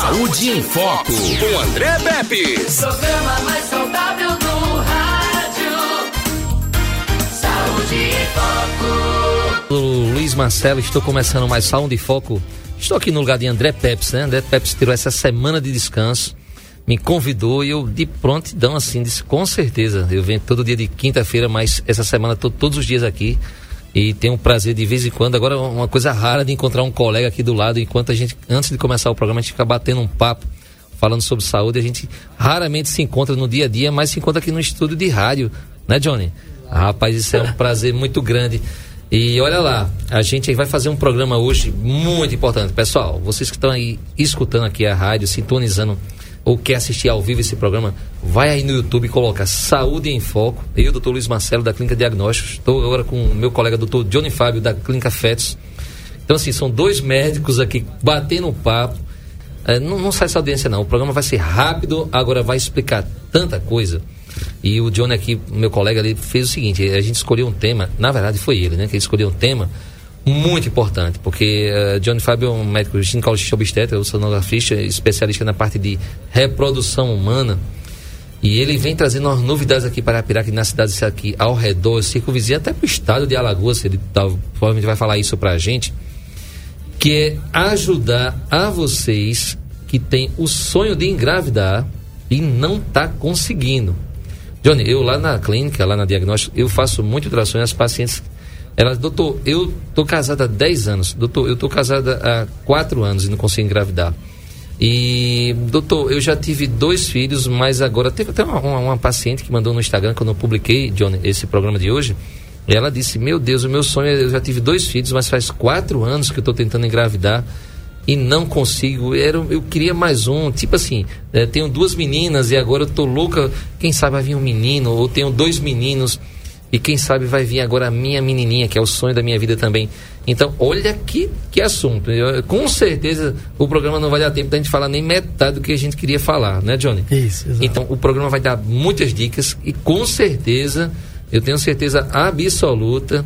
Saúde em Foco, com André Pepe. Programa mais saudável do rádio. Saúde em Foco. Luiz Marcelo, estou começando mais Saúde em Foco. Estou aqui no lugar de André Peps, né? André Peps tirou essa semana de descanso, me convidou e eu de prontidão assim, disse com certeza. Eu venho todo dia de quinta-feira, mas essa semana estou todos os dias aqui e tenho o prazer de vez em quando, agora uma coisa rara de encontrar um colega aqui do lado, enquanto a gente, antes de começar o programa, a gente fica batendo um papo, falando sobre saúde, a gente raramente se encontra no dia a dia, mas se encontra aqui no estúdio de rádio, né Johnny? Ah, rapaz, isso é um prazer muito grande. E olha lá, a gente vai fazer um programa hoje muito importante. Pessoal, vocês que estão aí escutando aqui a rádio, sintonizando ou quer assistir ao vivo esse programa, vai aí no YouTube e coloca Saúde em Foco. Eu, doutor Luiz Marcelo, da Clínica Diagnósticos. Estou agora com o meu colega, doutor Johnny Fábio, da Clínica Fetos. Então, assim, são dois médicos aqui batendo papo. É, não, não sai essa audiência, não. O programa vai ser rápido, agora vai explicar tanta coisa. E o Johnny aqui, meu colega ali, fez o seguinte: a gente escolheu um tema, na verdade foi ele, né? Que ele escolheu um tema muito importante, porque uh, Johnny Fábio é um médico ginecologista obstetra, sonografista, especialista na parte de reprodução humana. E ele vem trazendo umas novidades aqui para Arapiraca, na cidade aqui ao redor, circunvizinho, até para o estado de Alagoas, ele tá, provavelmente vai falar isso para a gente, que é ajudar a vocês que têm o sonho de engravidar e não está conseguindo. Johnny, eu lá na clínica, lá na diagnóstico, eu faço muito ultrassom e as pacientes ela, doutor, eu tô casada há 10 anos. Doutor, eu tô casada há 4 anos e não consigo engravidar. E, doutor, eu já tive dois filhos, mas agora teve até uma, uma, paciente que mandou no Instagram quando eu publiquei, Johnny, esse programa de hoje. Ela disse: Meu Deus, o meu sonho é. Eu já tive dois filhos, mas faz quatro anos que eu estou tentando engravidar e não consigo. Era, eu queria mais um. Tipo assim, é, tenho duas meninas e agora eu tô louca. Quem sabe vai vir um menino, ou tenho dois meninos e quem sabe vai vir agora a minha menininha, que é o sonho da minha vida também. Então, olha que, que assunto. Eu, com certeza o programa não vai dar tempo da gente falar nem metade do que a gente queria falar, né, Johnny? Isso, exato. Então, o programa vai dar muitas dicas e com certeza, eu tenho certeza absoluta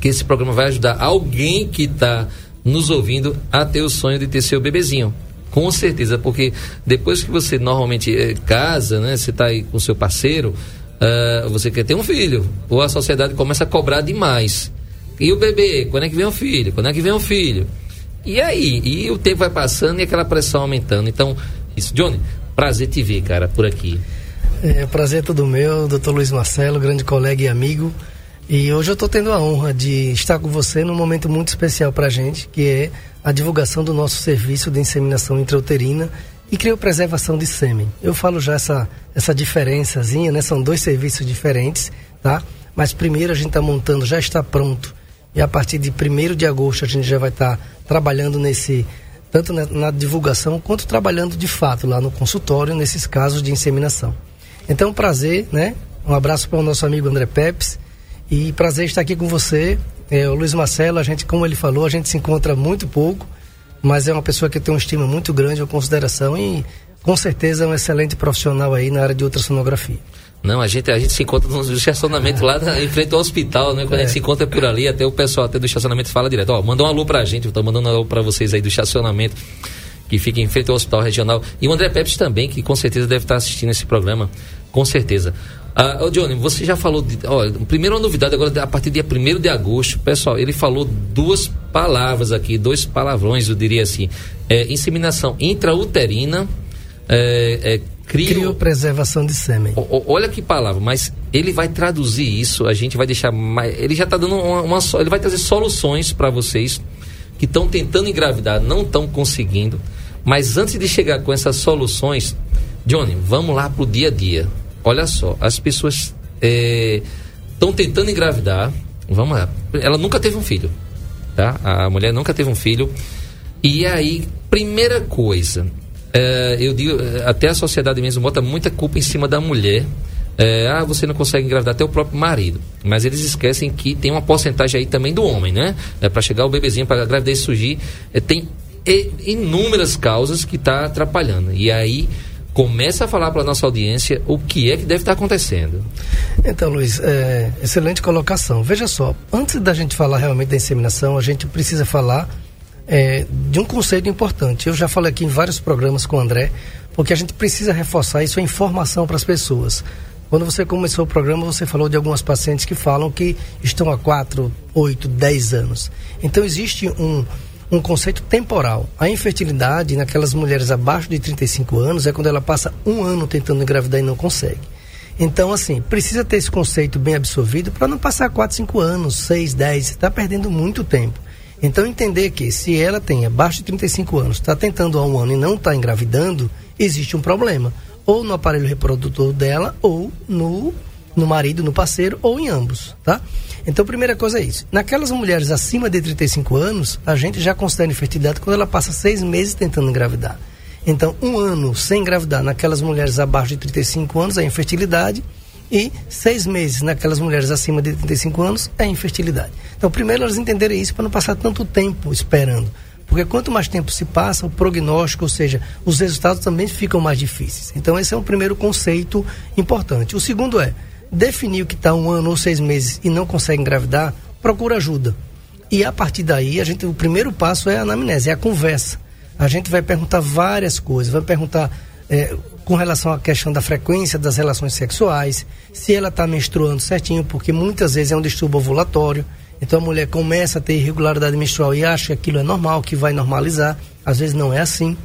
que esse programa vai ajudar alguém que está nos ouvindo a ter o sonho de ter seu bebezinho. Com certeza, porque depois que você normalmente é, casa, né, você está aí com seu parceiro, uh, você quer ter um filho, ou a sociedade começa a cobrar demais. E o bebê, quando é que vem o filho? Quando é que vem o filho? E aí? E o tempo vai passando e aquela pressão aumentando. Então, isso. Johnny, prazer te ver, cara, por aqui. É, prazer é todo meu, doutor Luiz Marcelo, grande colega e amigo. E hoje eu estou tendo a honra de estar com você num momento muito especial para a gente, que é a divulgação do nosso serviço de inseminação intrauterina e criopreservação de sêmen. Eu falo já essa, essa diferençazinha, né? São dois serviços diferentes, tá? Mas primeiro a gente está montando, já está pronto. E a partir de 1 de agosto a gente já vai estar tá trabalhando nesse, tanto na, na, divulgação quanto trabalhando de fato lá no consultório, nesses casos de inseminação. Então, prazer, né? Um abraço para o nosso amigo André Pepes. E prazer estar aqui com você. É, o Luiz Marcelo, a gente, como ele falou, a gente se encontra muito pouco mas é uma pessoa que tem uma estima muito grande, uma consideração e com certeza é um excelente profissional aí na área de ultrassonografia. Não, a gente, a gente se encontra no estacionamento lá na, em frente ao hospital, né? Quando é. a gente se encontra por ali, até o pessoal até do estacionamento fala direto, ó, manda um alô pra gente, eu tô mandando um alô pra vocês aí do estacionamento, que fica em frente ao hospital regional. E o André Pepes também, que com certeza deve estar assistindo esse programa, com certeza. Ah, oh, Johnny, você já falou. De, ó, primeiro uma novidade, agora a partir do dia 1 de agosto, pessoal, ele falou duas palavras aqui, dois palavrões, eu diria assim. É, inseminação intrauterina. É, é, crio... Criopreservação de sêmen. O, olha que palavra, mas ele vai traduzir isso, a gente vai deixar mais. Ele já está dando uma, uma. Ele vai trazer soluções para vocês que estão tentando engravidar, não estão conseguindo. Mas antes de chegar com essas soluções, Johnny, vamos lá para o dia a dia olha só, as pessoas estão é, tentando engravidar. Vamos lá. Ela nunca teve um filho. Tá? A mulher nunca teve um filho. E aí, primeira coisa, é, eu digo, até a sociedade mesmo bota muita culpa em cima da mulher. É, ah, você não consegue engravidar até o próprio marido. Mas eles esquecem que tem uma porcentagem aí também do homem, né? É, para chegar o bebezinho, para a gravidez surgir, é, tem inúmeras causas que está atrapalhando. E aí começa a falar para a nossa audiência o que é que deve estar acontecendo. Então, Luiz, é, excelente colocação. Veja só, antes da gente falar realmente da inseminação, a gente precisa falar é, de um conceito importante. Eu já falei aqui em vários programas com o André, porque a gente precisa reforçar isso, a informação para as pessoas. Quando você começou o programa, você falou de algumas pacientes que falam que estão há 4, 8, 10 anos. Então, existe um, um conceito temporal. A infertilidade naquelas mulheres abaixo de 35 anos é quando ela passa um ano tentando engravidar e não consegue. Então, assim, precisa ter esse conceito bem absorvido para não passar 4, 5 anos, 6, 10, você está perdendo muito tempo. Então, entender que se ela tem abaixo de 35 anos, está tentando há um ano e não está engravidando, existe um problema. Ou no aparelho reprodutor dela, ou no, no marido, no parceiro, ou em ambos, tá? Então, primeira coisa é isso. Naquelas mulheres acima de 35 anos, a gente já considera infertilidade quando ela passa seis meses tentando engravidar. Então, um ano sem engravidar naquelas mulheres abaixo de 35 anos é infertilidade e seis meses naquelas mulheres acima de 35 anos é infertilidade. Então, primeiro elas entenderem isso para não passar tanto tempo esperando. Porque quanto mais tempo se passa, o prognóstico, ou seja, os resultados também ficam mais difíceis. Então, esse é o primeiro conceito importante. O segundo é, definir o que está um ano ou seis meses e não consegue engravidar, procura ajuda. E a partir daí, a gente, o primeiro passo é a anamnese, é a conversa. A gente vai perguntar várias coisas, vai perguntar é, com relação à questão da frequência das relações sexuais, se ela está menstruando certinho, porque muitas vezes é um distúrbio ovulatório. Então a mulher começa a ter irregularidade menstrual e acha que aquilo é normal, que vai normalizar. Às vezes não é assim.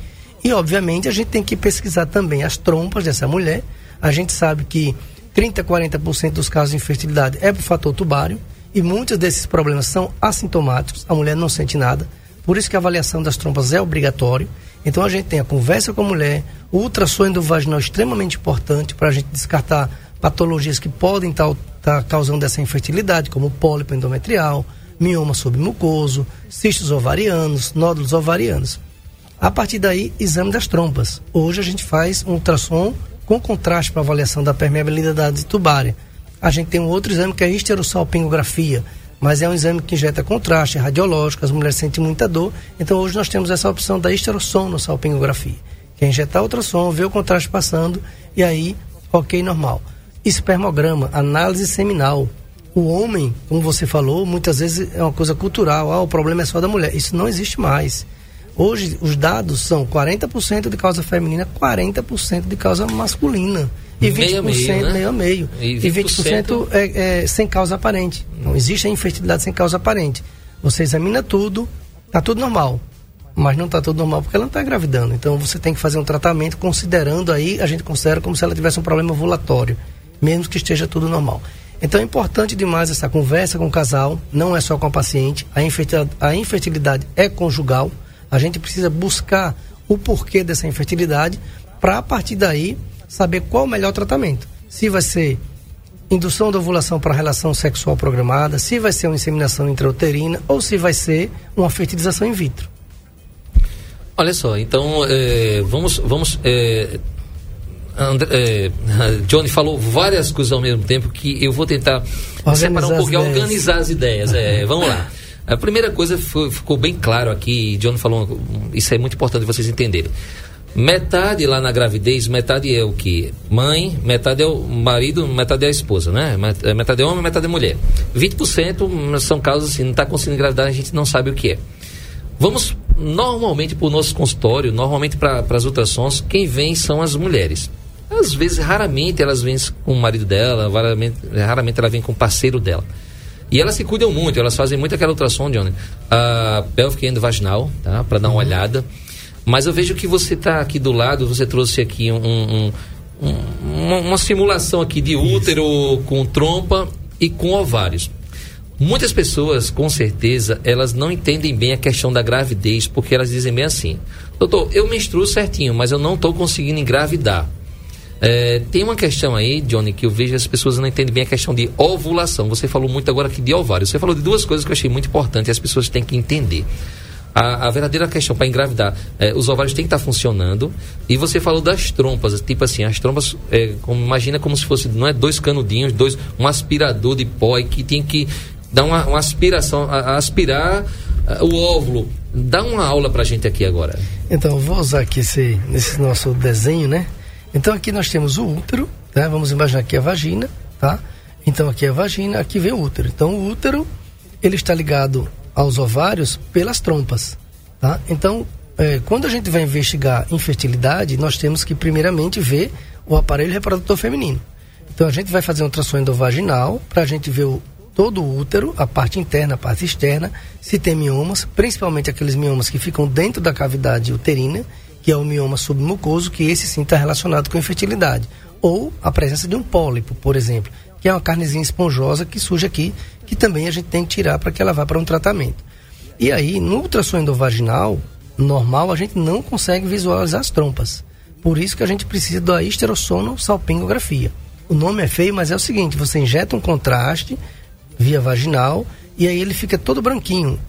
E obviamente a gente tem que pesquisar também as trompas dessa mulher. A gente sabe que 30, 40% dos casos de infertilidade é por fator tubário e muitos desses problemas são assintomáticos, a mulher não sente nada. Por isso que a avaliação das trompas é obrigatório. Então a gente tem a conversa com a mulher, o ultrassom vaginal é extremamente importante para a gente descartar patologias que podem estar tá, tá causando essa infertilidade, como pólipo endometrial, mioma submucoso, cistos ovarianos, nódulos ovarianos. A partir daí, exame das trompas. Hoje a gente faz um ultrassom com contraste para avaliação da permeabilidade tubária. A gente tem um outro exame que é a histerosalpingografia, mas é um exame que injeta contraste, é radiológico, as mulheres sentem muita dor. Então hoje nós temos essa opção da histerossonosalpingografia, que é injetar ultrassom, ver o contraste passando e aí, ok, normal. Espermograma, análise seminal. O homem, como você falou, muitas vezes é uma coisa cultural, ah, o problema é só da mulher. Isso não existe mais. Hoje, os dados são 40% de causa feminina, 40% de causa masculina. E 20% meio a meio, né? meio, a meio. E 20%, e 20 é, é, sem causa aparente. Não existe a infertilidade sem causa aparente. Você examina tudo, tá tudo normal. Mas não está tudo normal porque ela não está engravidando. Então você tem que fazer um tratamento considerando aí, a gente considera como se ela tivesse um problema ovulatório, mesmo que esteja tudo normal. Então é importante demais essa conversa com o casal, não é só com a paciente. A infertilidade, a infertilidade é conjugal a gente precisa buscar o porquê dessa infertilidade para a partir daí saber qual o melhor tratamento. Se vai ser indução da ovulação para relação sexual programada, se vai ser uma inseminação intrauterina ou se vai ser uma fertilização in vitro. Olha só, então é, vamos, vamos é, André, é, Johnny falou várias coisas ao mesmo tempo que eu vou tentar organizar separar um pouco e organizar as ideias. É, vamos lá. A primeira coisa foi, ficou bem claro aqui, John falou, isso é muito importante vocês entenderem. Metade lá na gravidez, metade é o que? Mãe, metade é o marido, metade é a esposa, né? É, metade é homem, metade é mulher. 20% são casos assim, não está conseguindo engravidar, a gente não sabe o que é. Vamos normalmente para o nosso consultório, normalmente para as ultrassons, quem vem são as mulheres. Às vezes, raramente elas vêm com o marido dela, raramente, raramente ela vem com o parceiro dela. E elas se cuidam muito, elas fazem muito aquela ultrassom, Johnny, a pelvic endovaginal, tá? Para dar uma uhum. olhada. Mas eu vejo que você está aqui do lado, você trouxe aqui um, um, um, uma, uma, simulação aqui de útero com trompa e com ovários. Muitas pessoas, com certeza, elas não entendem bem a questão da gravidez, porque elas dizem bem assim: doutor, eu menstruo certinho, mas eu não estou conseguindo engravidar. É, tem uma questão aí, Johnny, que eu vejo as pessoas não entendem bem a questão de ovulação. Você falou muito agora aqui de ovário. Você falou de duas coisas que eu achei muito importantes e as pessoas têm que entender. A, a verdadeira questão para engravidar, é, os ovários têm que estar tá funcionando. E você falou das trompas, tipo assim, as trompas, é, como, imagina como se fosse, não é dois canudinhos, dois, um aspirador de pó que tem que dar uma, uma aspiração, a, a aspirar o óvulo. Dá uma aula para a gente aqui agora. Então, vou usar aqui esse, esse nosso desenho, né? Então aqui nós temos o útero, né? Vamos imaginar aqui a vagina, tá? Então aqui é a vagina, aqui vem o útero. Então o útero, ele está ligado aos ovários pelas trompas, tá? Então, é, quando a gente vai investigar infertilidade, nós temos que primeiramente ver o aparelho reprodutor feminino. Então a gente vai fazer um ultrassom endovaginal para a gente ver o, todo o útero, a parte interna, a parte externa, se tem miomas, principalmente aqueles miomas que ficam dentro da cavidade uterina, que é o mioma submucoso, que esse sim está relacionado com infertilidade. Ou a presença de um pólipo, por exemplo, que é uma carnezinha esponjosa que surge aqui, que também a gente tem que tirar para que ela vá para um tratamento. E aí, no ultrassom endovaginal normal, a gente não consegue visualizar as trompas. Por isso que a gente precisa da esterossono-salpingografia. O nome é feio, mas é o seguinte: você injeta um contraste via vaginal e aí ele fica todo branquinho.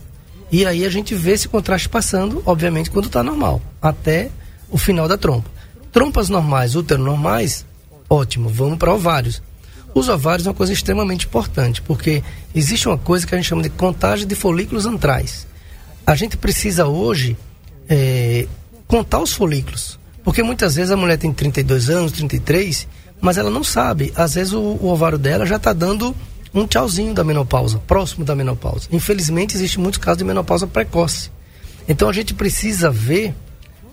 E aí a gente vê esse contraste passando, obviamente, quando está normal, até o final da trompa. Trompas normais, útero normais, ótimo, vamos para ovários. Os ovários é uma coisa extremamente importante, porque existe uma coisa que a gente chama de contagem de folículos antrais. A gente precisa hoje é, contar os folículos, porque muitas vezes a mulher tem 32 anos, 33, mas ela não sabe. Às vezes o, o ovário dela já está dando um tchauzinho da menopausa, próximo da menopausa. Infelizmente, existe muitos casos de menopausa precoce. Então a gente precisa ver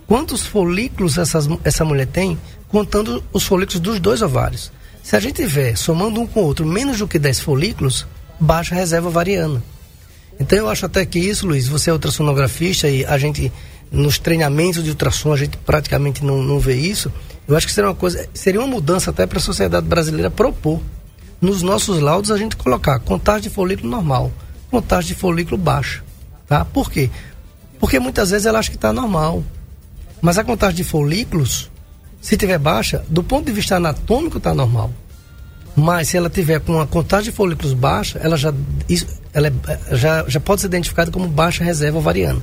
quantos folículos essas, essa mulher tem, contando os folículos dos dois ovários. Se a gente tiver, somando um com o outro, menos do que 10 folículos, baixa reserva ovariana. Então eu acho até que isso, Luiz, você é ultrassonografista e a gente, nos treinamentos de ultrassom, a gente praticamente não, não vê isso. Eu acho que seria uma coisa, seria uma mudança até para a sociedade brasileira propor. Nos nossos laudos a gente colocar contagem de folículo normal, contagem de folículo baixa. Tá? Por quê? Porque muitas vezes ela acha que está normal. Mas a contagem de folículos, se tiver baixa, do ponto de vista anatômico está normal. Mas se ela tiver com uma contagem de folículos baixa, ela já, isso, ela é, já, já pode ser identificada como baixa reserva ovariana.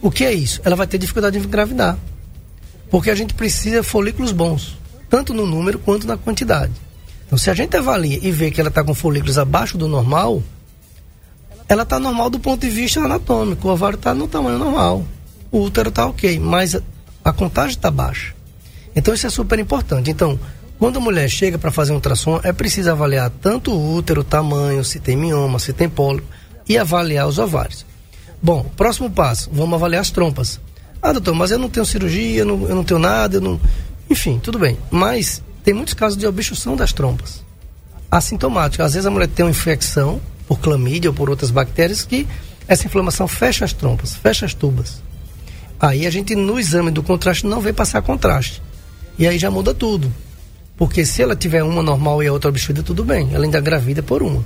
O que é isso? Ela vai ter dificuldade de engravidar. Porque a gente precisa folículos bons, tanto no número quanto na quantidade. Então, se a gente avalia e vê que ela está com folículos abaixo do normal, ela está normal do ponto de vista anatômico. O ovário está no tamanho normal. O útero está ok, mas a, contagem está baixa. Então, isso é super importante. Então, quando a mulher chega para fazer um ultrassom, é preciso avaliar tanto o útero, o tamanho, se tem mioma, se tem pólipo e avaliar os ovários. Bom, próximo passo, vamos avaliar as trompas. Ah, doutor, mas eu não tenho cirurgia, eu não, eu não tenho nada, eu não. Enfim, tudo bem. Mas tem muitos casos de obstrução das trompas. Assintomático. Às vezes a mulher tem uma infecção por clamídia ou por outras bactérias que essa inflamação fecha as trompas, fecha as tubas. Aí a gente, no exame do contraste, não vê passar contraste. E aí já muda tudo. Porque se ela tiver uma normal e a outra obstruída, tudo bem. Ela ainda gravida por uma.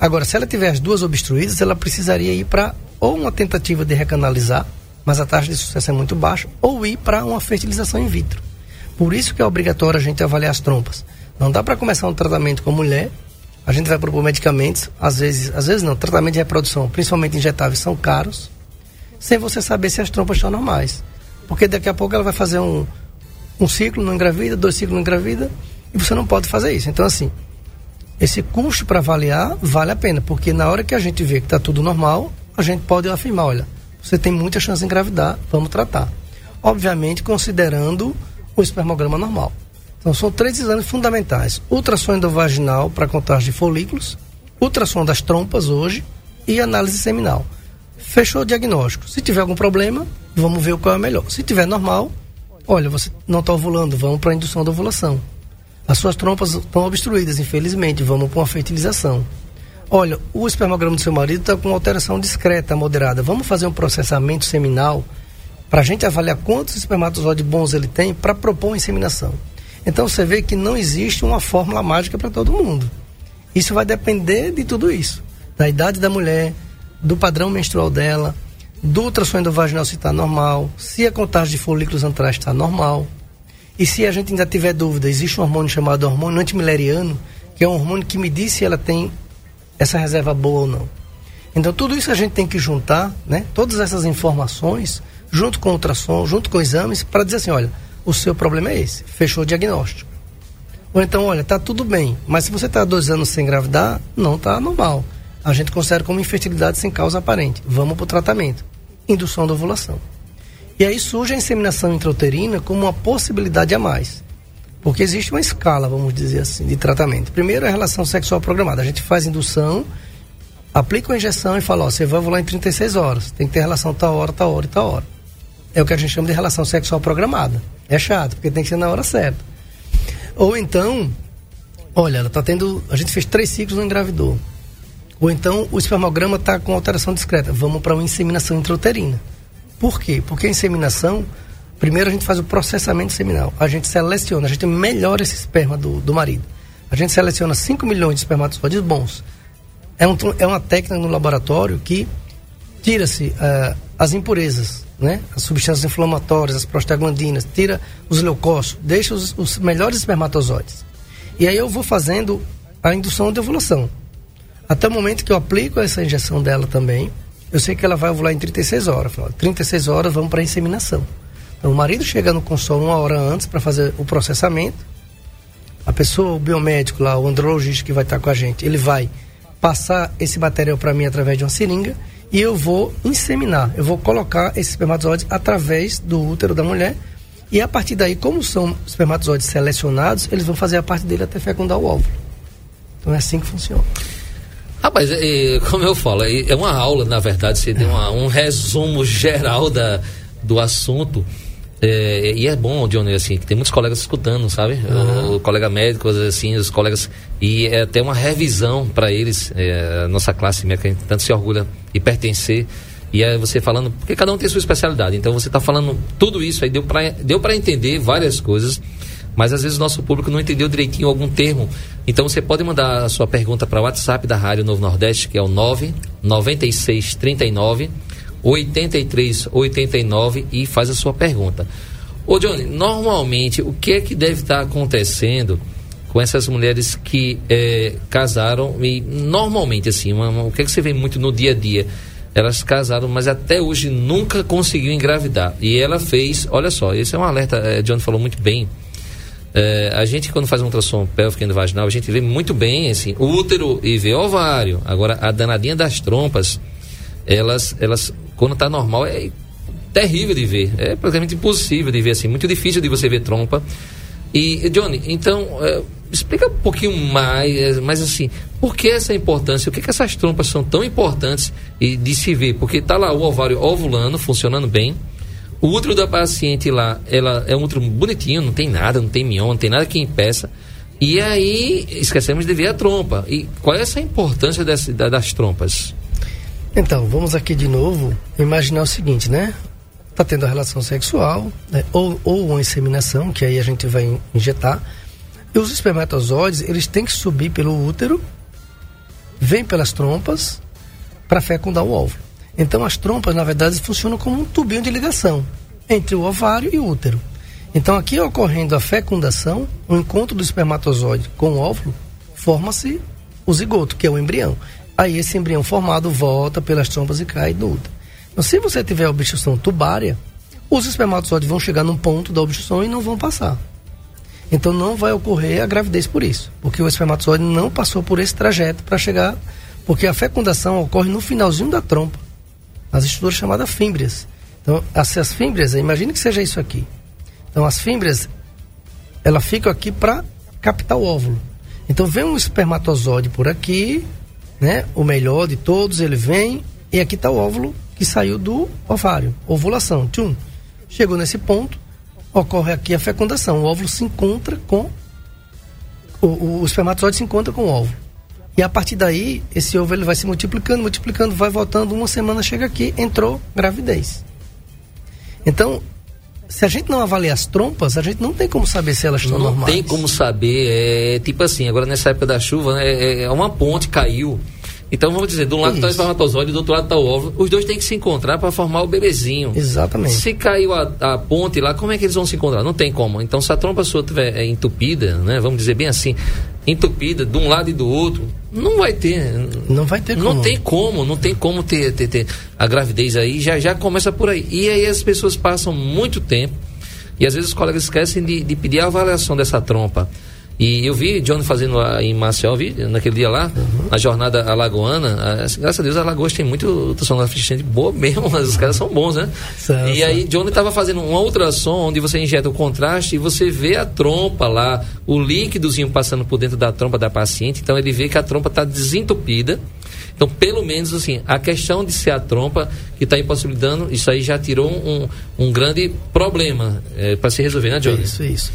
Agora, se ela tiver as duas obstruídas, ela precisaria ir para ou uma tentativa de recanalizar, mas a taxa de sucesso é muito baixa, ou ir para uma fertilização in vitro. Por isso que é obrigatório a gente avaliar as trompas. Não dá para começar um tratamento com mulher, a gente vai propor medicamentos, às vezes, às vezes não, tratamento de reprodução, principalmente injetáveis, são caros, sem você saber se as trompas estão normais. Porque daqui a pouco ela vai fazer um, um ciclo, não engravida, dois ciclos não engravida, e você não pode fazer isso. Então, assim, esse custo para avaliar vale a pena, porque na hora que a gente vê que está tudo normal, a gente pode afirmar, olha, você tem muita chance de engravidar, vamos tratar. Obviamente, considerando o espermograma normal. Então, são três exames fundamentais: ultrassom endovaginal para contagem de folículos, ultrassom das trompas hoje e análise seminal. Fechou o diagnóstico. Se tiver algum problema, vamos ver qual é o melhor. Se tiver normal, olha, você não está ovulando, vamos para a indução da ovulação. As suas trompas estão obstruídas, infelizmente, vamos para uma fertilização. Olha, o espermograma do seu marido está com alteração discreta, moderada. Vamos fazer um processamento seminal para a gente avaliar quantos espermatozoides bons ele tem para propor uma inseminação. Então você vê que não existe uma fórmula mágica para todo mundo. Isso vai depender de tudo isso, da idade da mulher, do padrão menstrual dela, do ultrassom endovaginal se está normal, se a contagem de folículos antrais está normal. E se a gente ainda tiver dúvida, existe um hormônio chamado hormônio antimileriano, que é um hormônio que me diz se ela tem essa reserva boa ou não. Então tudo isso a gente tem que juntar, né? Todas essas informações, junto com o ultrassom, junto com exames, para dizer assim, olha, o seu problema é esse, fechou o diagnóstico. Ou então, olha, tá tudo bem, mas se você está dois anos sem engravidar, não está normal. A gente considera como infertilidade sem causa aparente. Vamos para o tratamento. Indução da ovulação. E aí surge a inseminação intrauterina como uma possibilidade a mais. Porque existe uma escala, vamos dizer assim, de tratamento. Primeiro, a relação sexual programada. A gente faz indução aplica a injeção e fala, ó, você vai ovular em 36 horas, tem que ter relação tal hora, tal hora e tal hora. É o que a gente chama de relação sexual programada. É chato, porque tem que ser na hora certa. Ou então, olha, ela tá tendo. A gente fez três ciclos não engravidou. Ou então o espermograma está com alteração discreta. Vamos para uma inseminação intrauterina. Por quê? Porque a inseminação, primeiro a gente faz o processamento seminal. A gente seleciona, a gente melhora esse esperma do, do marido. A gente seleciona 5 milhões de espermatozoides bons. É, um, é uma técnica no laboratório que tira-se uh, as impurezas, né? as substâncias inflamatórias, as prostaglandinas, tira os leucócitos, deixa os, os melhores espermatozoides. E aí eu vou fazendo a indução de ovulação. Até o momento que eu aplico essa injeção dela também, eu sei que ela vai ovular em 36 horas. 36 horas vamos para a inseminação. Então o marido chega no consolo uma hora antes para fazer o processamento. A pessoa, o biomédico lá, o andrologista que vai estar com a gente, ele vai passar esse material para mim através de uma seringa e eu vou inseminar. Eu vou colocar esses espermatozoides através do útero da mulher e a partir daí, como são espermatozoides selecionados, eles vão fazer a parte dele até fecundar o óvulo. Então é assim que funciona. Rapaz, é, como eu falo, é, é uma aula, na verdade, você deu uma, um resumo geral da, do assunto. É, e é bom, Johnny, assim, que tem muitos colegas escutando, sabe? Uhum. O, o, colega médico, assim, os colegas. E é até uma revisão para eles, é, a nossa classe médica, a gente tanto se orgulha e pertencer. E é você falando, porque cada um tem sua especialidade. Então você está falando tudo isso aí, deu para deu entender várias coisas mas às vezes o nosso público não entendeu direitinho algum termo. Então você pode mandar a sua pergunta para o WhatsApp da Rádio Novo Nordeste, que é o 99639 8389 e faz a sua pergunta. Ô Johnny, normalmente o que é que deve estar acontecendo com essas mulheres que é, casaram e normalmente assim, uma, o que é que você vê muito no dia a dia? Elas casaram, mas até hoje nunca conseguiu engravidar. E ela fez, olha só, esse é um alerta, é, Johnny falou muito bem é, a gente, quando faz um ultrassom pélvico vaginal, a gente vê muito bem, assim, útero e vê ovário. Agora, a danadinha das trompas, elas, elas quando está normal, é terrível de ver. É praticamente impossível de ver, assim, muito difícil de você ver trompa. E, Johnny, então, é, explica um pouquinho mais, é, mas assim, por que essa importância? Por que, que essas trompas são tão importantes e de se ver? Porque está lá o ovário ovulando, funcionando bem o útero da paciente lá, ela é um útero bonitinho, não tem nada, não tem mioma, não tem nada que impeça. E aí esquecemos de ver a trompa. E qual é essa importância desse, das trompas? Então, vamos aqui de novo imaginar o seguinte, né? Tá tendo a relação sexual, né? ou, ou uma inseminação, que aí a gente vai injetar. E os espermatozoides, eles têm que subir pelo útero, vem pelas trompas, para fecundar o óvulo. Então as trompas, na verdade, funcionam como um tubinho de ligação entre o ovário e o útero. Então aqui ocorrendo a fecundação, o encontro do espermatozoide com o óvulo, forma-se o zigoto, que é o embrião. Aí esse embrião formado volta pelas trompas e cai útero. Então se você tiver obstrução tubária, os espermatozoides vão chegar num ponto da obstrução e não vão passar. Então não vai ocorrer a gravidez por isso, porque o espermatozoide não passou por esse trajeto para chegar, porque a fecundação ocorre no finalzinho da trompa as estruturas chamadas fímbrias. Então, essas fímbrias, imagine que seja isso aqui. Então, as fímbrias, ela fica aqui para captar o óvulo. Então, vem um espermatozoide por aqui, né? O melhor de todos, ele vem e aqui está o óvulo que saiu do ovário, ovulação. Tchum. Chegou nesse ponto, ocorre aqui a fecundação. O óvulo se encontra com o, o, o espermatozoide se encontra com o óvulo. E a partir daí, esse ovo ele vai se multiplicando, multiplicando, vai voltando, uma semana chega aqui, entrou gravidez. Então, se a gente não avaliar as trompas, a gente não tem como saber se elas estão não normais. Não tem como saber, é tipo assim, agora nessa época da chuva, né, é, é uma ponte caiu, então vamos dizer, de um lado está o espermatozoide, do outro lado está o óvulo. Os dois têm que se encontrar para formar o bebezinho. Exatamente. Se caiu a, a, ponte lá, como é que eles vão se encontrar? Não tem como. Então, se a trompa sua estiver é, entupida, né, vamos dizer bem assim, entupida de um lado e do outro, não vai ter. Não vai ter como. Não tem como, não tem como ter, ter, ter a gravidez aí, já, já começa por aí. E aí as pessoas passam muito tempo, e às vezes os colegas esquecem de, de pedir a avaliação dessa trompa. E eu vi Johnny fazendo lá em Maceió, vi naquele dia lá, uhum. na jornada alagoana. A, graças a Deus, a Alagoas tem muito ultrassonografia boa mesmo, mas os caras são bons, né? São, e aí, Johnny estava fazendo um ultrassom onde você injeta o contraste e você vê a trompa lá, o líquidozinho passando por dentro da trompa da paciente. Então, ele vê que a trompa está desentupida. Então, pelo menos assim, a questão de ser a trompa que está impossibilitando, isso aí já tirou um, um grande problema é, para se resolver, né, Johnny? Isso, isso.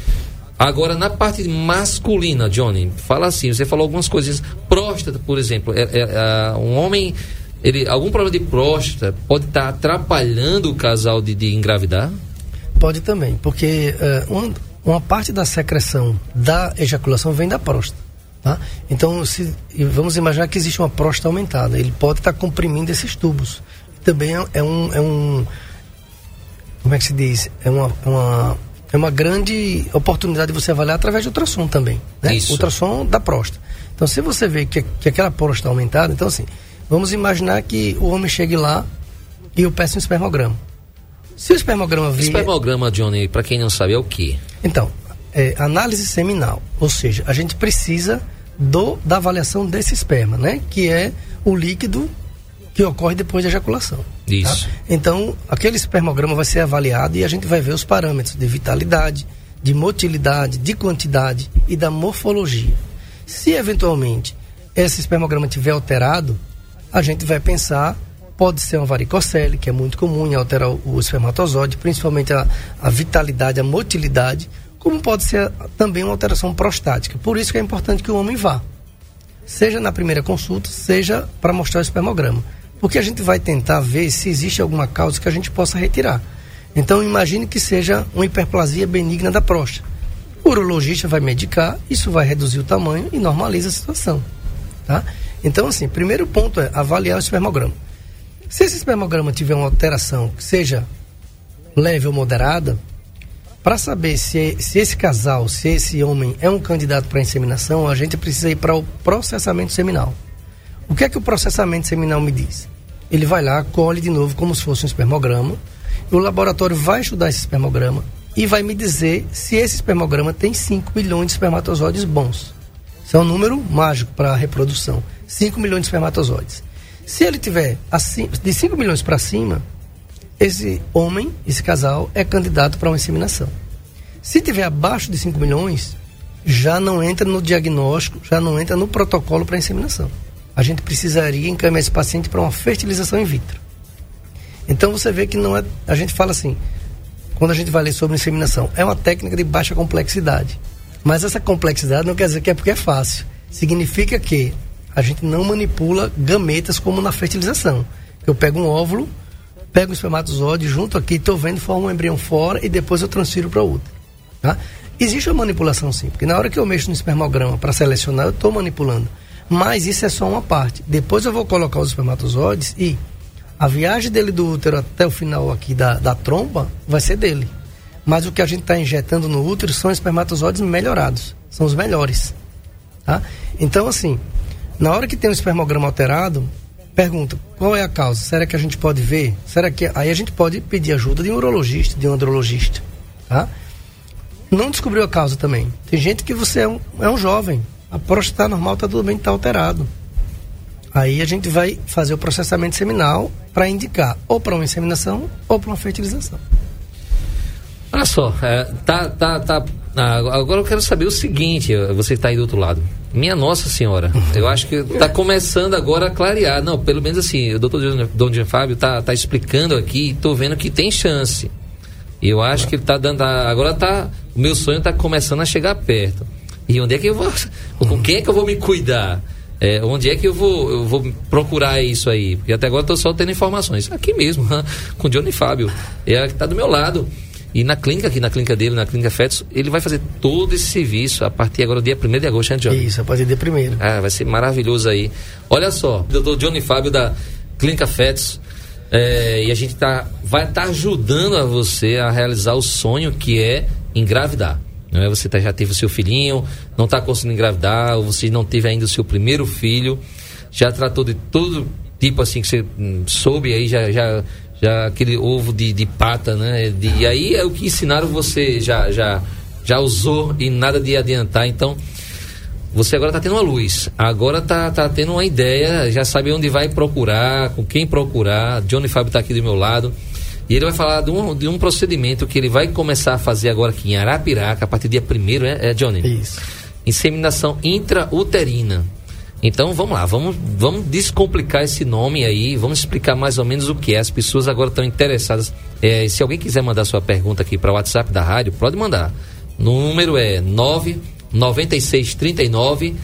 Agora, na parte masculina, Johnny, fala assim, você falou algumas coisas. Próstata, por exemplo, é, é, é um homem, ele, algum problema de próstata pode estar tá atrapalhando o casal de, de, engravidar? Pode também, porque uh, uma, uma parte da secreção da ejaculação vem da próstata. Tá? Então, se, vamos imaginar que existe uma próstata aumentada. Ele pode estar tá comprimindo esses tubos. Também é, é, um, é um. Como é que se diz? É uma, uma é uma grande oportunidade de você avaliar através de ultrassom também. Né? Isso. Ultrassom da próstata. Então, se você vê que, que aquela próstata está aumentada, então assim, vamos imaginar que o homem chegue lá e eu peço um espermograma. Se o espermograma vir... Espermograma, Johnny, para quem não sabe, é o quê? Então, é análise seminal. Ou seja, a gente precisa do, da avaliação desse esperma, né? Que é o líquido que ocorre depois da ejaculação. Tá? Isso. Tá? Então, aquele espermograma vai ser avaliado e a gente vai ver os parâmetros de vitalidade, de motilidade, de quantidade e da morfologia. Se eventualmente esse espermograma tiver alterado, a gente vai pensar pode ser uma varicocele, que é muito comum em alterar o espermatozoide, principalmente a, a vitalidade, a motilidade, como pode ser também uma alteração prostática. Por isso que é importante que o homem vá, seja na primeira consulta, seja para mostrar o espermograma porque a gente vai tentar ver se existe alguma causa que a gente possa retirar. Então, imagine que seja uma hiperplasia benigna da próstata. O urologista vai medicar, isso vai reduzir o tamanho e normaliza a situação. Tá? Então, assim, primeiro ponto é avaliar o espermograma. Se esse espermograma tiver uma alteração que seja leve ou moderada, para saber se, se esse casal, se esse homem é um candidato para inseminação, a gente precisa ir para o processamento seminal. O que é que o processamento seminal me diz? Ele vai lá, colhe de novo como se fosse um espermograma, e o laboratório vai estudar esse espermograma e vai me dizer se esse espermograma tem 5 milhões de espermatozoides bons. Isso é um número mágico para a reprodução. 5 milhões de espermatozoides. Se ele tiver de 5 milhões para cima, esse homem, esse casal, é candidato para uma inseminação. Se tiver abaixo de 5 milhões, já não entra no diagnóstico, já não entra no protocolo para inseminação a gente precisaria encaminhar esse paciente para uma fertilização in vitro. Então você vê que não é. A gente fala assim, quando a gente vai ler sobre inseminação, é uma técnica de baixa complexidade. Mas essa complexidade não quer dizer que é porque é fácil. Significa que a gente não manipula gametas como na fertilização. Eu pego um óvulo, pego um espermatozoide, junto aqui, estou vendo, formo um embrião fora e depois eu transfiro para o útero. Tá? Existe uma manipulação sim, porque na hora que eu mexo no espermograma para selecionar, eu estou manipulando. Mas isso é só uma parte. Depois eu vou colocar os espermatozoides e a viagem dele do útero até o final aqui da, da tromba vai ser dele. Mas o que a gente está injetando no útero são espermatozoides melhorados. São os melhores. Tá? Então, assim, na hora que tem um espermograma alterado, pergunta qual é a causa? Será que a gente pode ver? Será que aí a gente pode pedir ajuda de um urologista, de um andrologista, tá? Não descobriu a causa também. Tem gente que você é um, é um jovem, a próstata normal, está tudo bem, está alterado. Aí a gente vai fazer o processamento seminal para indicar ou para uma inseminação ou para uma fertilização. Olha só, é, tá, tá, tá. Ah, agora eu quero saber o seguinte, você está aí do outro lado. Minha Nossa Senhora, eu acho que está começando agora a clarear. Não, pelo menos assim, o doutor Dom Jean Fábio está tá explicando aqui, estou vendo que tem chance. Eu acho que ele está dando. Agora tá. O meu sonho está começando a chegar perto. E onde é que eu vou. Com quem é que eu vou me cuidar? É, onde é que eu vou, eu vou procurar isso aí? Porque até agora estou só tendo informações. Aqui mesmo, com o Johnny Fábio. É que está do meu lado. E na clínica, aqui na clínica dele, na clínica Fetos, ele vai fazer todo esse serviço a partir agora do dia 1 de agosto, né, Johnny? Isso, a partir do dia 1 Ah, vai ser maravilhoso aí. Olha só, doutor Johnny Fábio da Clínica Fetos. É, e a gente tá, vai estar tá ajudando a você a realizar o sonho que é engravidar. Não é? Você tá, já teve o seu filhinho, não está conseguindo engravidar, ou você não teve ainda o seu primeiro filho, já tratou de todo tipo assim que você hum, soube aí, já, já, já aquele ovo de, de pata, né? De, e aí é o que ensinaram você já, já já usou e nada de adiantar. Então, você agora está tendo uma luz, agora está tá tendo uma ideia, já sabe onde vai procurar, com quem procurar. Johnny Fábio está aqui do meu lado. E ele vai falar de um, de um procedimento que ele vai começar a fazer agora aqui em Arapiraca, a partir do dia 1 é, é, Johnny? Isso. Inseminação intrauterina. Então vamos lá, vamos, vamos descomplicar esse nome aí, vamos explicar mais ou menos o que é. As pessoas agora estão interessadas. É, se alguém quiser mandar sua pergunta aqui para o WhatsApp da rádio, pode mandar. O número é 99639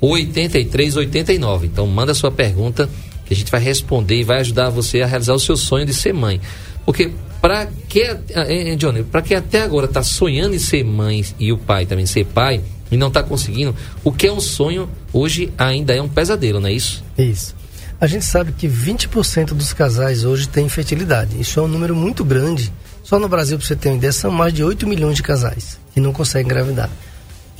8389. Então manda sua pergunta que a gente vai responder e vai ajudar você a realizar o seu sonho de ser mãe. Porque para que, Johnny, para que até agora está sonhando em ser mãe e o pai também ser pai, e não está conseguindo, o que é um sonho hoje ainda é um pesadelo, não é isso? Isso. A gente sabe que 20% dos casais hoje têm infertilidade. Isso é um número muito grande. Só no Brasil, para você ter uma ideia, são mais de 8 milhões de casais que não conseguem engravidar.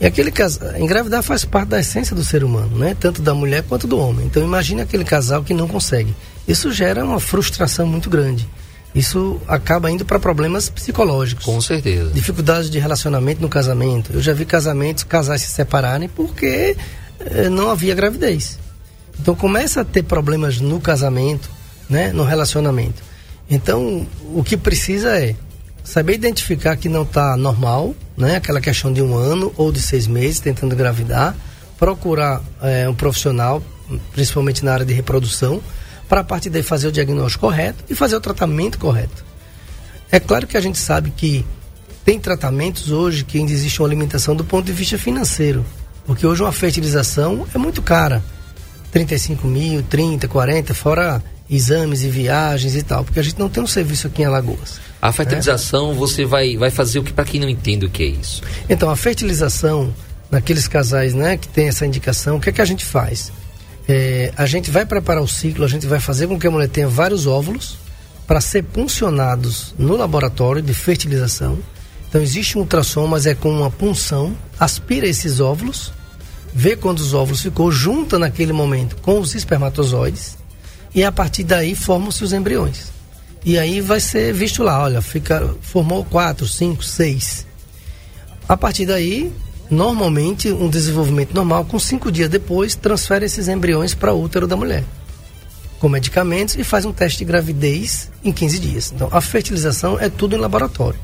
E aquele casal, engravidar faz parte da essência do ser humano, né? Tanto da mulher quanto do homem. Então imagine aquele casal que não consegue. Isso gera uma frustração muito grande isso acaba indo para problemas psicológicos. Com certeza. Dificuldades de relacionamento no casamento. Eu já vi casamentos, casais se separarem porque eh, não havia gravidez. Então começa a ter problemas no casamento, né, no relacionamento. Então o que precisa é saber identificar que não está normal, né, aquela questão de um ano ou de seis meses tentando engravidar, procurar eh, um profissional, principalmente na área de reprodução para a partir daí fazer o diagnóstico correto e fazer o tratamento correto. É claro que a gente sabe que tem tratamentos hoje que ainda existe uma limitação do ponto de vista financeiro, porque hoje uma fertilização é muito cara. 35 mil, 30, 40, fora exames e viagens e tal, porque a gente não tem um serviço aqui em Alagoas. A fertilização, né? você vai, vai fazer o que para quem não entende o que é isso? Então, a fertilização, naqueles casais né, que tem essa indicação, o que é que a gente faz? É, a gente vai preparar o ciclo, a gente vai fazer com que a mulher tenha vários óvulos para ser puncionados no laboratório de fertilização. Então existe um ultrassom, mas é com uma punção, aspira esses óvulos, vê quando os óvulos ficou, junta naquele momento com os espermatozoides e a partir daí formam-se os embriões. E aí vai ser visto lá, olha, fica, formou quatro, cinco, seis. A partir daí normalmente um desenvolvimento normal, com cinco dias depois, transfere esses embriões para o útero da mulher, com medicamentos e faz um teste de gravidez em 15 dias. Então, a fertilização é tudo em laboratório.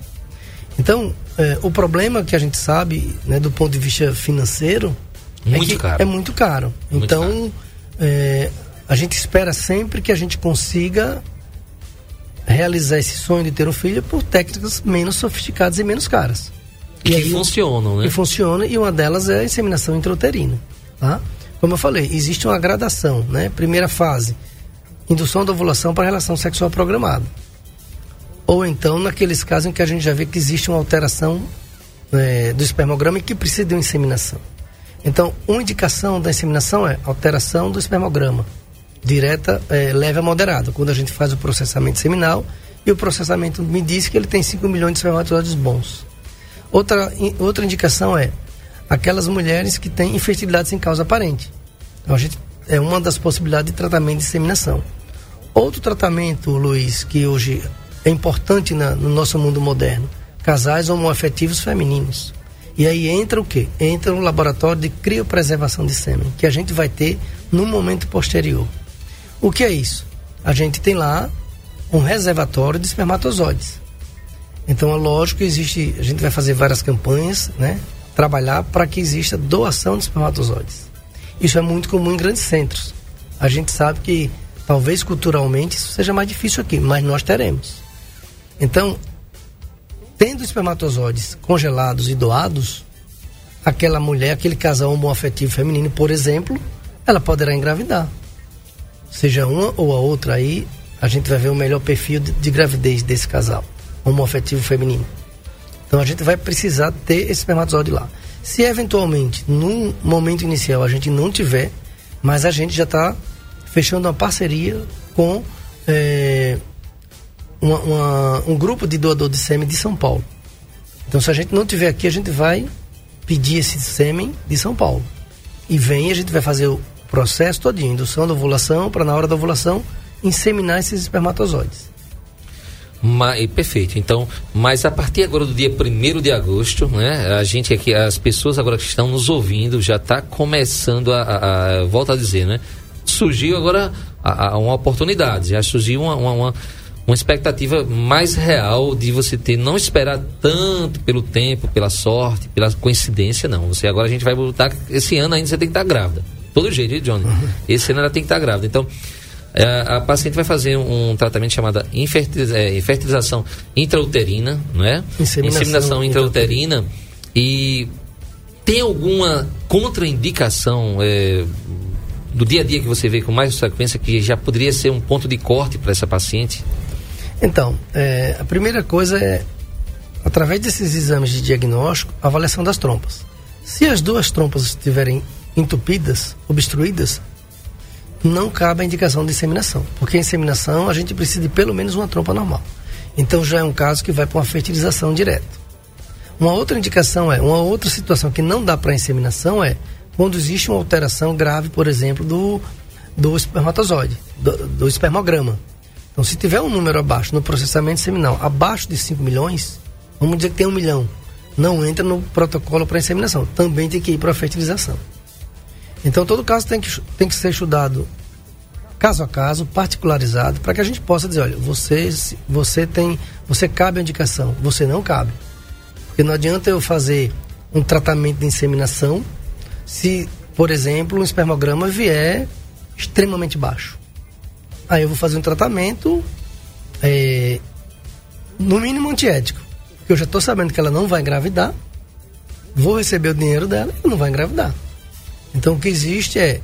Então, é, o problema que a gente sabe, né, do ponto de vista financeiro, é muito é, caro. é muito caro. Muito então, caro. É, a gente espera sempre que a gente consiga realizar esse sonho de ter um filho por técnicas menos sofisticadas e menos caras. E que aí, funcionam, né? Que funciona e uma delas é a inseminação intrauterina, tá? Como eu falei, existe uma gradação, né? Primeira fase, indução da ovulação para relação sexual programada. Ou então naqueles casos em que a gente já vê que existe uma alteração é, do espermograma e que precisa de uma inseminação. Então, uma indicação da inseminação é alteração do espermograma, direta, é, leve a moderada, quando a gente faz o processamento seminal e o processamento me diz que ele tem 5 milhões de espermatozoides bons. Outra, outra indicação é aquelas mulheres que têm infertilidade sem causa aparente. Então, a gente, é uma das possibilidades de tratamento de inseminação. Outro tratamento, Luiz, que hoje é importante na, no nosso mundo moderno, casais homoafetivos femininos. E aí entra o quê? Entra o laboratório de criopreservação de sêmen, que a gente vai ter no momento posterior. O que é isso? A gente tem lá um reservatório de espermatozoides. Então é lógico que existe, a gente vai fazer várias campanhas, né? Trabalhar para que exista doação de espermatozoides. Isso é muito comum em grandes centros. A gente sabe que talvez culturalmente isso seja mais difícil aqui, mas nós teremos. Então, tendo espermatozoides congelados e doados, aquela mulher, aquele casal homoafetivo feminino, por exemplo, ela poderá engravidar. Seja uma ou a outra aí, a gente vai ver o melhor perfil de, de gravidez desse casal homoafetivo feminino. Então a gente vai precisar ter esse espermatozoide lá. Se eventualmente, num momento inicial, a gente não tiver, mas a gente já está fechando uma parceria com é, uma, uma, um grupo de doador de sêmen de São Paulo. Então, se a gente não tiver aqui, a gente vai pedir esse sêmen de São Paulo. E vem a gente vai fazer o processo todinho, indução da ovulação, para na hora da ovulação inseminar esses espermatozoides. Mas, perfeito. Então, mas a partir agora do dia 1 de agosto, né? A gente aqui, as pessoas agora que estão nos ouvindo, já está começando a, a, a, volta a dizer, né? Surgiu agora a, a uma oportunidade, já surgiu uma, uma, uma, uma, expectativa mais real de você ter, não esperar tanto pelo tempo, pela sorte, pela coincidência, não. Você agora a gente vai voltar, esse ano ainda você tem que estar grávida. Todo jeito, hein, Johnny? Uhum. Esse ano ela tem que estar grávida. Então, a paciente vai fazer um tratamento chamado é, fertilização intrauterina, não é? Inseminação, Inseminação intrauterina. E tem alguma contraindicação é, do dia a dia que você vê com mais frequência que já poderia ser um ponto de corte para essa paciente? Então, é, a primeira coisa é, através desses exames de diagnóstico, avaliação das trompas. Se as duas trompas estiverem entupidas, obstruídas, não cabe a indicação de inseminação, porque a inseminação a gente precisa de pelo menos uma trompa normal. Então já é um caso que vai para uma fertilização direta. Uma outra indicação é, uma outra situação que não dá para inseminação é quando existe uma alteração grave, por exemplo, do, do espermatozoide, do, do espermograma. Então, se tiver um número abaixo no processamento seminal, abaixo de 5 milhões, vamos dizer que tem um milhão, não entra no protocolo para inseminação. Também tem que ir para a fertilização. Então, todo caso tem que, tem que ser estudado caso a caso, particularizado, para que a gente possa dizer, olha, você, você tem, você cabe a indicação, você não cabe. Porque não adianta eu fazer um tratamento de inseminação se, por exemplo, um espermograma vier extremamente baixo. Aí eu vou fazer um tratamento é, no mínimo antiético. Porque eu já estou sabendo que ela não vai engravidar, vou receber o dinheiro dela e não vai engravidar. Então o que existe é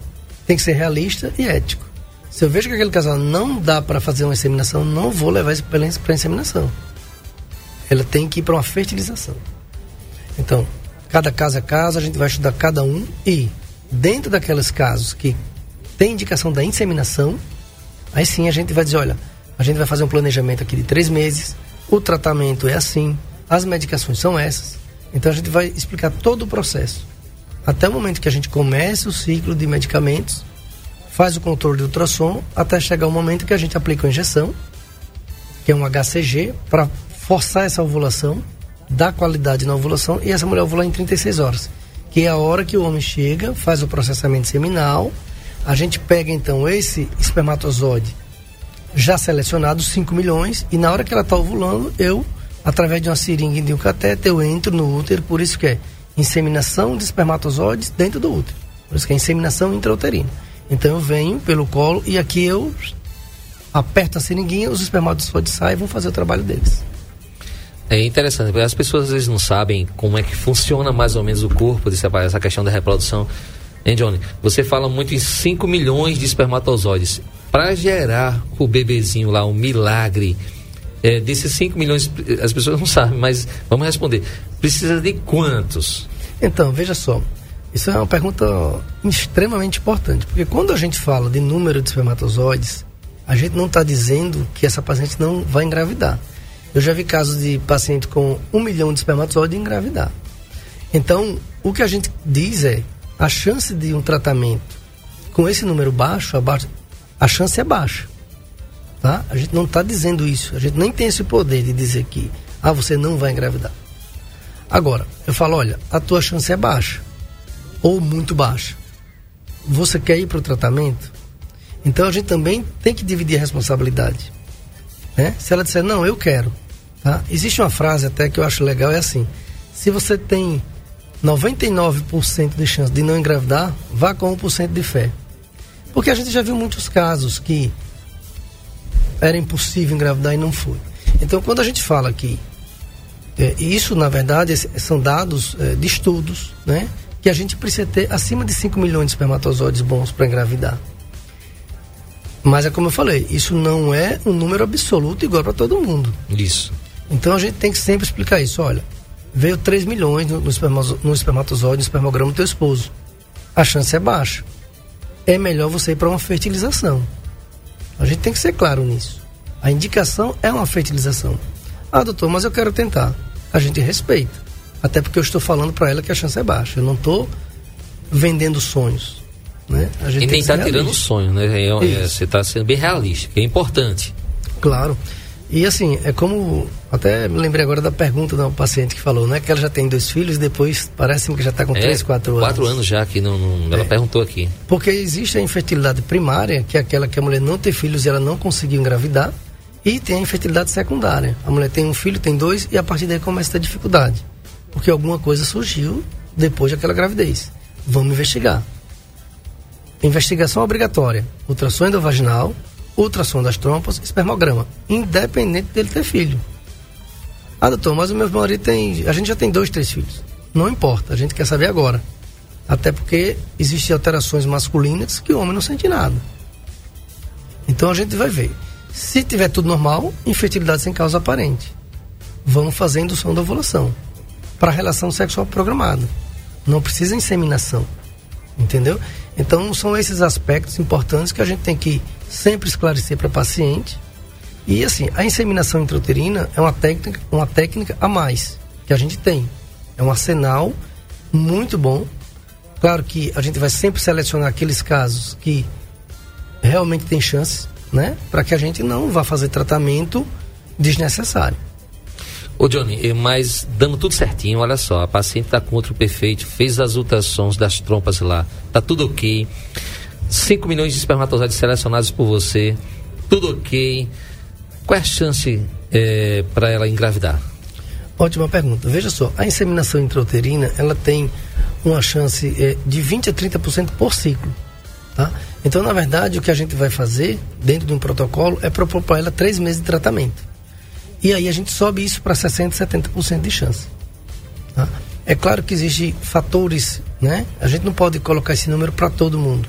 tem que ser realista e ético. Se eu vejo que aquele casal não dá para fazer uma inseminação, não vou levar isso para inseminação. Ela tem que ir para uma fertilização. Então, cada caso é caso, a gente vai estudar cada um e dentro daqueles casos que tem indicação da inseminação, aí sim a gente vai dizer, olha, a gente vai fazer um planejamento aqui de três meses, o tratamento é assim, as medicações são essas. Então a gente vai explicar todo o processo até o momento que a gente começa o ciclo de medicamentos, faz o controle do ultrassom, até chegar o momento que a gente aplica a injeção, que é um HCG, para forçar essa ovulação, dar qualidade na ovulação, e essa mulher ovula em 36 horas, que é a hora que o homem chega, faz o processamento seminal, a gente pega então esse espermatozoide já selecionado, 5 milhões, e na hora que ela está ovulando, eu, através de uma seringa e de um catéter, eu entro no útero, por isso que é inseminação de espermatozoides dentro do útero. Por isso que é inseminação intrauterina. Então eu venho pelo colo e aqui eu aperto a seringuinha, os espermatozoides saem e vão fazer o trabalho deles. É interessante, porque as pessoas às vezes não sabem como é que funciona mais ou menos o corpo, dessa, essa questão da reprodução. Hein, Johnny? Você fala muito em 5 milhões de espermatozoides. Para gerar o bebezinho lá, um milagre, é, desses 5 milhões, as pessoas não sabem, mas vamos responder. Precisa de quantos? Então, veja só. Isso é uma pergunta extremamente importante, porque quando a gente fala de número de espermatozoides, a gente não está dizendo que essa paciente não vai engravidar. Eu já vi casos de paciente com um milhão de espermatozoides engravidar. Então, o que a gente diz é a chance de um tratamento com esse número baixo, a chance é baixa. Tá? A gente não está dizendo isso. A gente nem tem esse poder de dizer que ah, você não vai engravidar. Agora, eu falo, olha, a tua chance é baixa ou muito baixa. Você quer ir para o tratamento? Então a gente também tem que dividir a responsabilidade. Né? Se ela disser, não, eu quero. Tá? Existe uma frase até que eu acho legal, é assim: se você tem 99% de chance de não engravidar, vá com 1% de fé. Porque a gente já viu muitos casos que era impossível engravidar e não foi. Então, quando a gente fala que é, isso, na verdade, são dados é, de estudos, né? Que a gente precisa ter acima de 5 milhões de espermatozoides bons para engravidar. Mas é como eu falei, isso não é um número absoluto igual para todo mundo. Isso. Então a gente tem que sempre explicar isso. Olha, veio 3 milhões no, no, no espermatozoide, no espermograma do teu esposo. A chance é baixa. É melhor você ir para uma fertilização. Gente tem que ser claro nisso. A indicação é uma fertilização. Ah, doutor, mas eu quero tentar. A gente respeita. Até porque eu estou falando para ela que a chance é baixa. Eu não estou vendendo sonhos. Né? A gente e nem está tirando sonho, né? É, é, você está sendo bem realista, que é importante. Claro. E assim, é como. Até me lembrei agora da pergunta da paciente que falou, né? Que ela já tem dois filhos e depois parece que já está com É, três, quatro anos. Quatro anos já que não, não- ela É. perguntou aqui. Porque existe a infertilidade primária, que é aquela que a mulher não tem filhos e ela não conseguiu engravidar, e tem a infertilidade secundária. A mulher tem um filho, tem dois, e a partir daí começa a ter dificuldade. Porque alguma coisa surgiu depois daquela gravidez. Vamos investigar. Investigação obrigatória: ultrassom endovaginal, ultrassom das trompas, espermograma, independente dele ter filho. Ah, doutor, mas o meu marido tem. A gente já tem dois, três filhos. Não importa, a gente quer saber agora. Até porque existem alterações masculinas que o homem não sente nada. Então a gente vai ver. Se tiver tudo normal, infertilidade sem causa aparente. Vamos fazer indução da ovulação para relação sexual programada. Não precisa inseminação. Entendeu? Então são esses aspectos importantes que a gente tem que sempre esclarecer para paciente. E assim, a inseminação intrauterina é uma técnica, uma técnica a mais que a gente tem. É um arsenal muito bom. Claro que a gente vai sempre selecionar aqueles casos que realmente tem chances, né? Para que a gente não vá fazer tratamento desnecessário. Ô Johnny, eh, mas dando tudo certinho, olha só, a paciente está com outro perfeito, fez as ultrassons das trompas lá, tá tudo ok. 5 milhões de espermatozoides selecionados por você, tudo ok. Qual é a chance para ela engravidar? Ótima pergunta. Veja só, a inseminação intrauterina, ela tem uma chance eh, de 20 a 30% por ciclo. Tá? Então, na verdade, o que a gente vai fazer dentro de um protocolo é propor para ela três meses de tratamento. E aí a gente sobe isso para 60, 70% de chance. Tá? É claro que existem fatores, né? A gente não pode colocar esse número para todo mundo.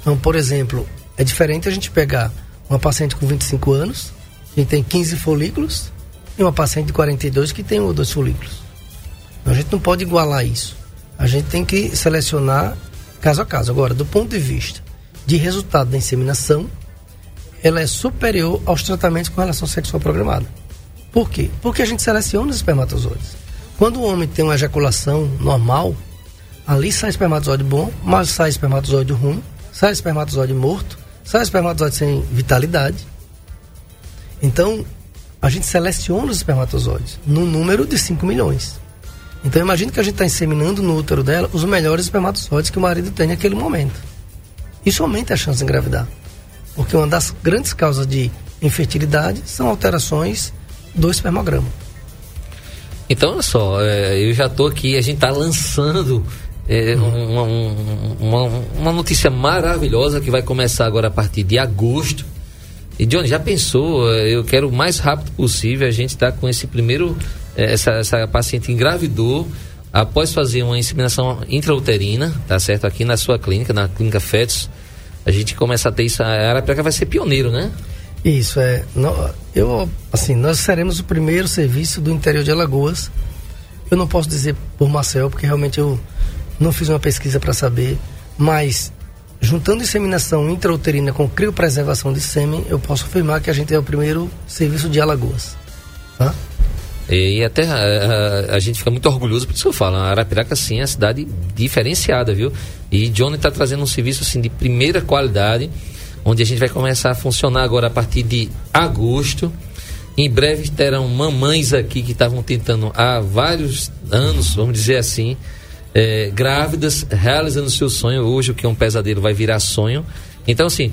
Então, por exemplo, é diferente a gente pegar uma paciente com 25 anos, que tem 15 folículos, e uma paciente de 42 que tem um ou dois folículos. Então, a gente não pode igualar isso. A gente tem que selecionar caso a caso. Agora, do ponto de vista de resultado da inseminação, ela é superior aos tratamentos com relação sexual programada. Por quê? Porque a gente seleciona os espermatozoides. Quando o homem tem uma ejaculação normal, ali sai espermatozoide bom, mas sai espermatozoide ruim, sai espermatozoide morto, sai espermatozoide sem vitalidade. Então, a gente seleciona os espermatozoides no número de 5 milhões. Então, imagine que a gente está inseminando no útero dela os melhores espermatozoides que o marido tem naquele momento. Isso aumenta a chance de engravidar. Porque uma das grandes causas de infertilidade são alterações do espermograma. Então, olha só, é, eu já estou aqui, a gente está lançando é, uma, um- uma, uma notícia maravilhosa que vai começar agora a partir de agosto. E Johnny, já pensou? É, Eu quero o mais rápido possível a gente estar com esse primeiro. é, essa, essa paciente engravidou após fazer uma inseminação intrauterina, tá certo? Aqui na sua clínica, na clínica Fetos. A gente começa a ter isso. A Arapiaca vai ser pioneiro, né? Isso é. Eu, assim, nós seremos o primeiro serviço do interior de Alagoas. Eu não posso dizer por Marcel, porque realmente eu não fiz uma pesquisa para saber, mas juntando inseminação intrauterina com criopreservação de sêmen, eu posso afirmar que a gente é o primeiro serviço de Alagoas. Tá? E até a, a- a gente fica muito orgulhoso, por isso que eu falo, a Arapiraca sim é uma cidade diferenciada, viu? E Johnny está trazendo um serviço assim de primeira qualidade, onde a gente vai começar a funcionar agora a partir de agosto. Em breve terão mamães aqui que estavam tentando há vários anos, vamos dizer assim, eh, grávidas, realizando seu sonho. Hoje o que é um pesadelo vai virar sonho. Então, assim,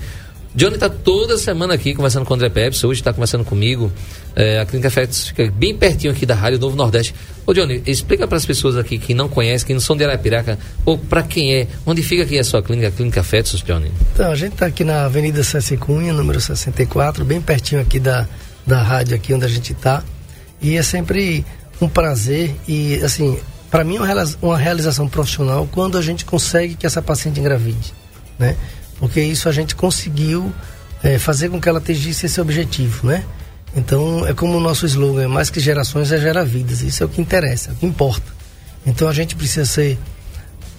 Johnny está toda semana aqui conversando com o André Pepsi, hoje está conversando comigo. É, a Clínica Fetos fica bem pertinho aqui da Rádio Novo Nordeste. Ô Johnny, explica para as pessoas aqui que não conhecem, que não são de Arapiraca, ou para quem é, onde fica aqui a sua clínica, a Clínica Fetos, Johnny? Então, a gente está aqui na Avenida César Cunha, número 64, bem pertinho aqui da, da rádio aqui onde a gente está. E é sempre um prazer e, assim, para mim é uma realiza- uma realização profissional quando a gente consegue que essa paciente engravide, né? Porque isso a gente conseguiu eh, fazer com que ela atingisse esse objetivo, né? Então, é como o nosso slogan, é mais que gerações, é gerar vidas. Isso é o que interessa, é o que importa. Então, a gente precisa ser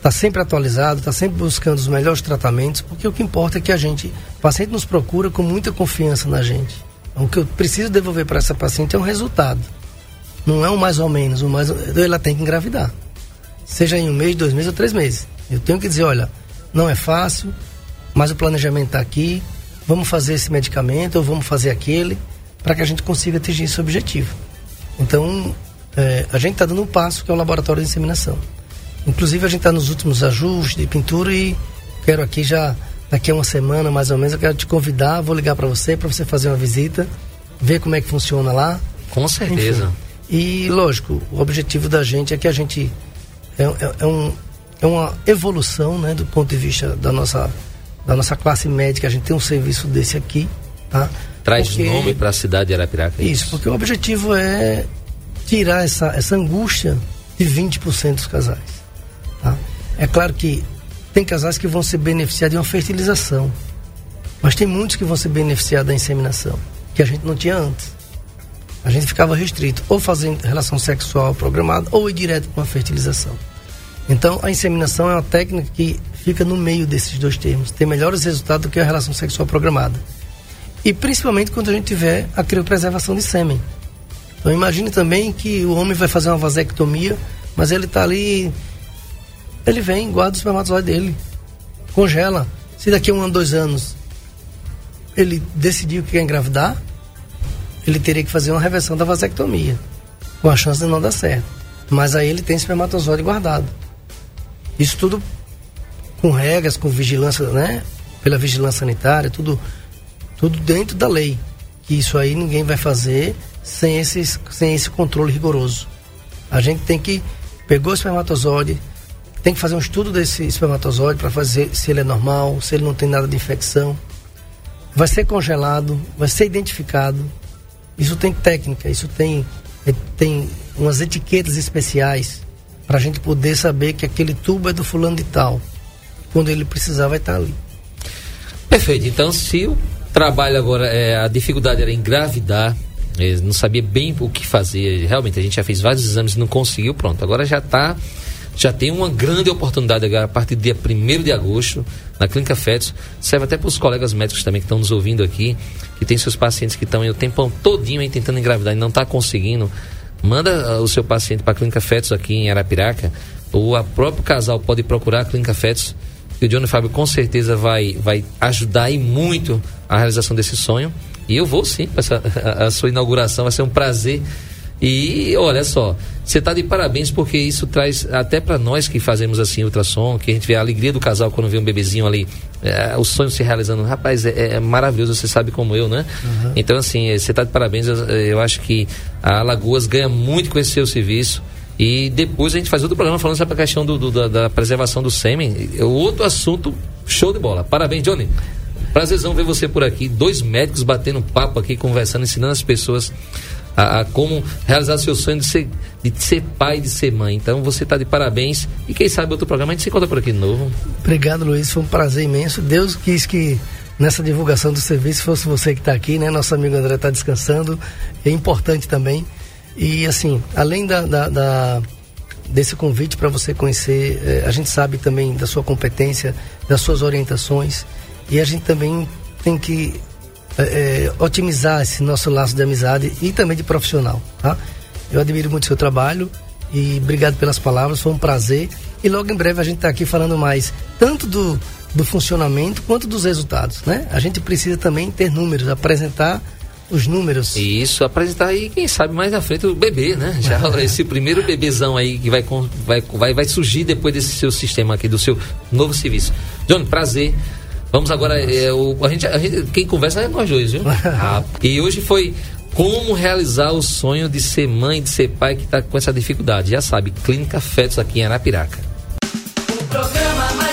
está sempre atualizado, está sempre buscando os melhores tratamentos, porque o que importa é que a gente, o paciente nos procura com muita confiança na gente. O que eu preciso devolver para essa paciente é um resultado. Não é um mais ou menos, um mais, ela tem que engravidar. Seja em um mês, dois meses ou três meses. Eu tenho que dizer, olha, não é fácil, mas o planejamento está aqui, vamos fazer esse medicamento ou vamos fazer aquele, para que a gente consiga atingir esse objetivo. Então, é, a gente está dando um passo que é o laboratório de inseminação. Inclusive, a gente está nos últimos ajustes de pintura e quero aqui já, daqui a uma semana mais ou menos, eu quero te convidar, vou ligar para você, para você fazer uma visita, ver como é que funciona lá. Com certeza. Enfim. E, lógico, o objetivo da gente é que a gente. É, é, é, um, é uma evolução, né, do ponto de vista da nossa, da nossa classe médica. A gente tem um serviço desse aqui, tá? Traz porque, nome para a cidade de Arapiraca. É isso, porque o objetivo é tirar essa, essa angústia de 20% dos casais. Tá? É claro que tem casais que vão se beneficiar de uma fertilização, mas tem muitos que vão se beneficiar da inseminação, que a gente não tinha antes. A gente ficava restrito ou fazendo relação sexual programada ou ir direto para uma fertilização. Então, a inseminação é uma técnica que fica no meio desses dois termos. Tem melhores resultados do que a relação sexual programada. E principalmente quando a gente tiver a criopreservação de sêmen. Então, imagine também que o homem vai fazer uma vasectomia, mas ele está ali. Ele vem, guarda o espermatozoide dele, congela. Se daqui a um ano, dois anos, ele decidiu que quer engravidar, ele teria que fazer uma reversão da vasectomia, com a chance de não dar certo. Mas aí ele tem espermatozoide guardado. Isso tudo com regras, com vigilância, né? Pela vigilância sanitária, tudo, tudo dentro da lei. Que isso aí ninguém vai fazer sem, esses, sem esse controle rigoroso. A gente tem que pegou o espermatozoide, tem que fazer um estudo desse espermatozoide para fazer se ele é normal, se ele não tem nada de infecção. Vai ser congelado, vai ser identificado, isso tem técnica, isso tem, é, tem umas etiquetas especiais para a gente poder saber que aquele tubo é do fulano de tal. Quando ele precisar, vai estar ali. Perfeito. Então, se o trabalho agora, é, a dificuldade era engravidar, não sabia bem o que fazer. Realmente, a gente já fez vários exames e não conseguiu. Pronto, agora já está já tem uma grande oportunidade a partir do dia 1 de agosto na Clínica Fetos. Serve até para os colegas médicos também que estão nos ouvindo aqui, que tem seus pacientes que estão o tempo todinho aí tentando engravidar e não está conseguindo. Manda uh, o seu paciente para a Clínica Fetos aqui em Arapiraca, ou a próprio casal pode procurar a Clínica Fetos, e o Johnny Fábio com certeza vai, vai ajudar e muito a realização desse sonho. E eu vou sim para a, a sua inauguração, vai ser um prazer e olha só, você está de parabéns porque isso traz até para nós que fazemos assim ultrassom, que a gente vê a alegria do casal quando vê um bebezinho ali, é, o sonho se realizando. Rapaz, é, é, maravilhoso, você sabe como eu, né? Uhum. Então, assim, você está de parabéns. Eu, eu, acho que a Alagoas ganha muito com esse seu serviço. E depois a gente faz outro programa falando sobre a questão do, do, da, da, preservação do sêmen. É outro assunto, show de bola. Parabéns, Johnny. Prazerzão ver você por aqui. Dois médicos batendo papo aqui, conversando, ensinando as pessoas a, a, como realizar seu sonho de ser, de ser pai, de ser mãe. Então você está de parabéns e quem sabe outro programa a gente se encontra por aqui de novo. Obrigado, Luiz. Foi um prazer imenso. Deus quis que nessa divulgação do serviço fosse você que está aqui, né? Nosso amigo André está descansando. É importante também. E assim, além da, da, da desse convite para você conhecer, eh, a gente sabe também da sua competência, das suas orientações. E a gente também tem que é, é, otimizar esse nosso laço de amizade e também de profissional, tá? Eu admiro muito o seu trabalho e obrigado pelas palavras, foi um prazer. E logo em breve a gente está aqui falando mais tanto do, do funcionamento quanto dos resultados, né? A gente precisa também ter números, apresentar os números. Isso, apresentar aí, quem sabe mais na frente o bebê, né? Já esse primeiro bebezão aí que vai, vai, vai, vai surgir depois desse seu sistema aqui, do seu novo serviço. John, prazer. Vamos agora, é, o, a, gente, a gente, quem conversa é nós dois, viu? ah, e hoje foi como realizar o sonho de ser mãe, de ser pai que está com essa dificuldade. Já sabe, Clínica Fetos aqui em Arapiraca. O programa mais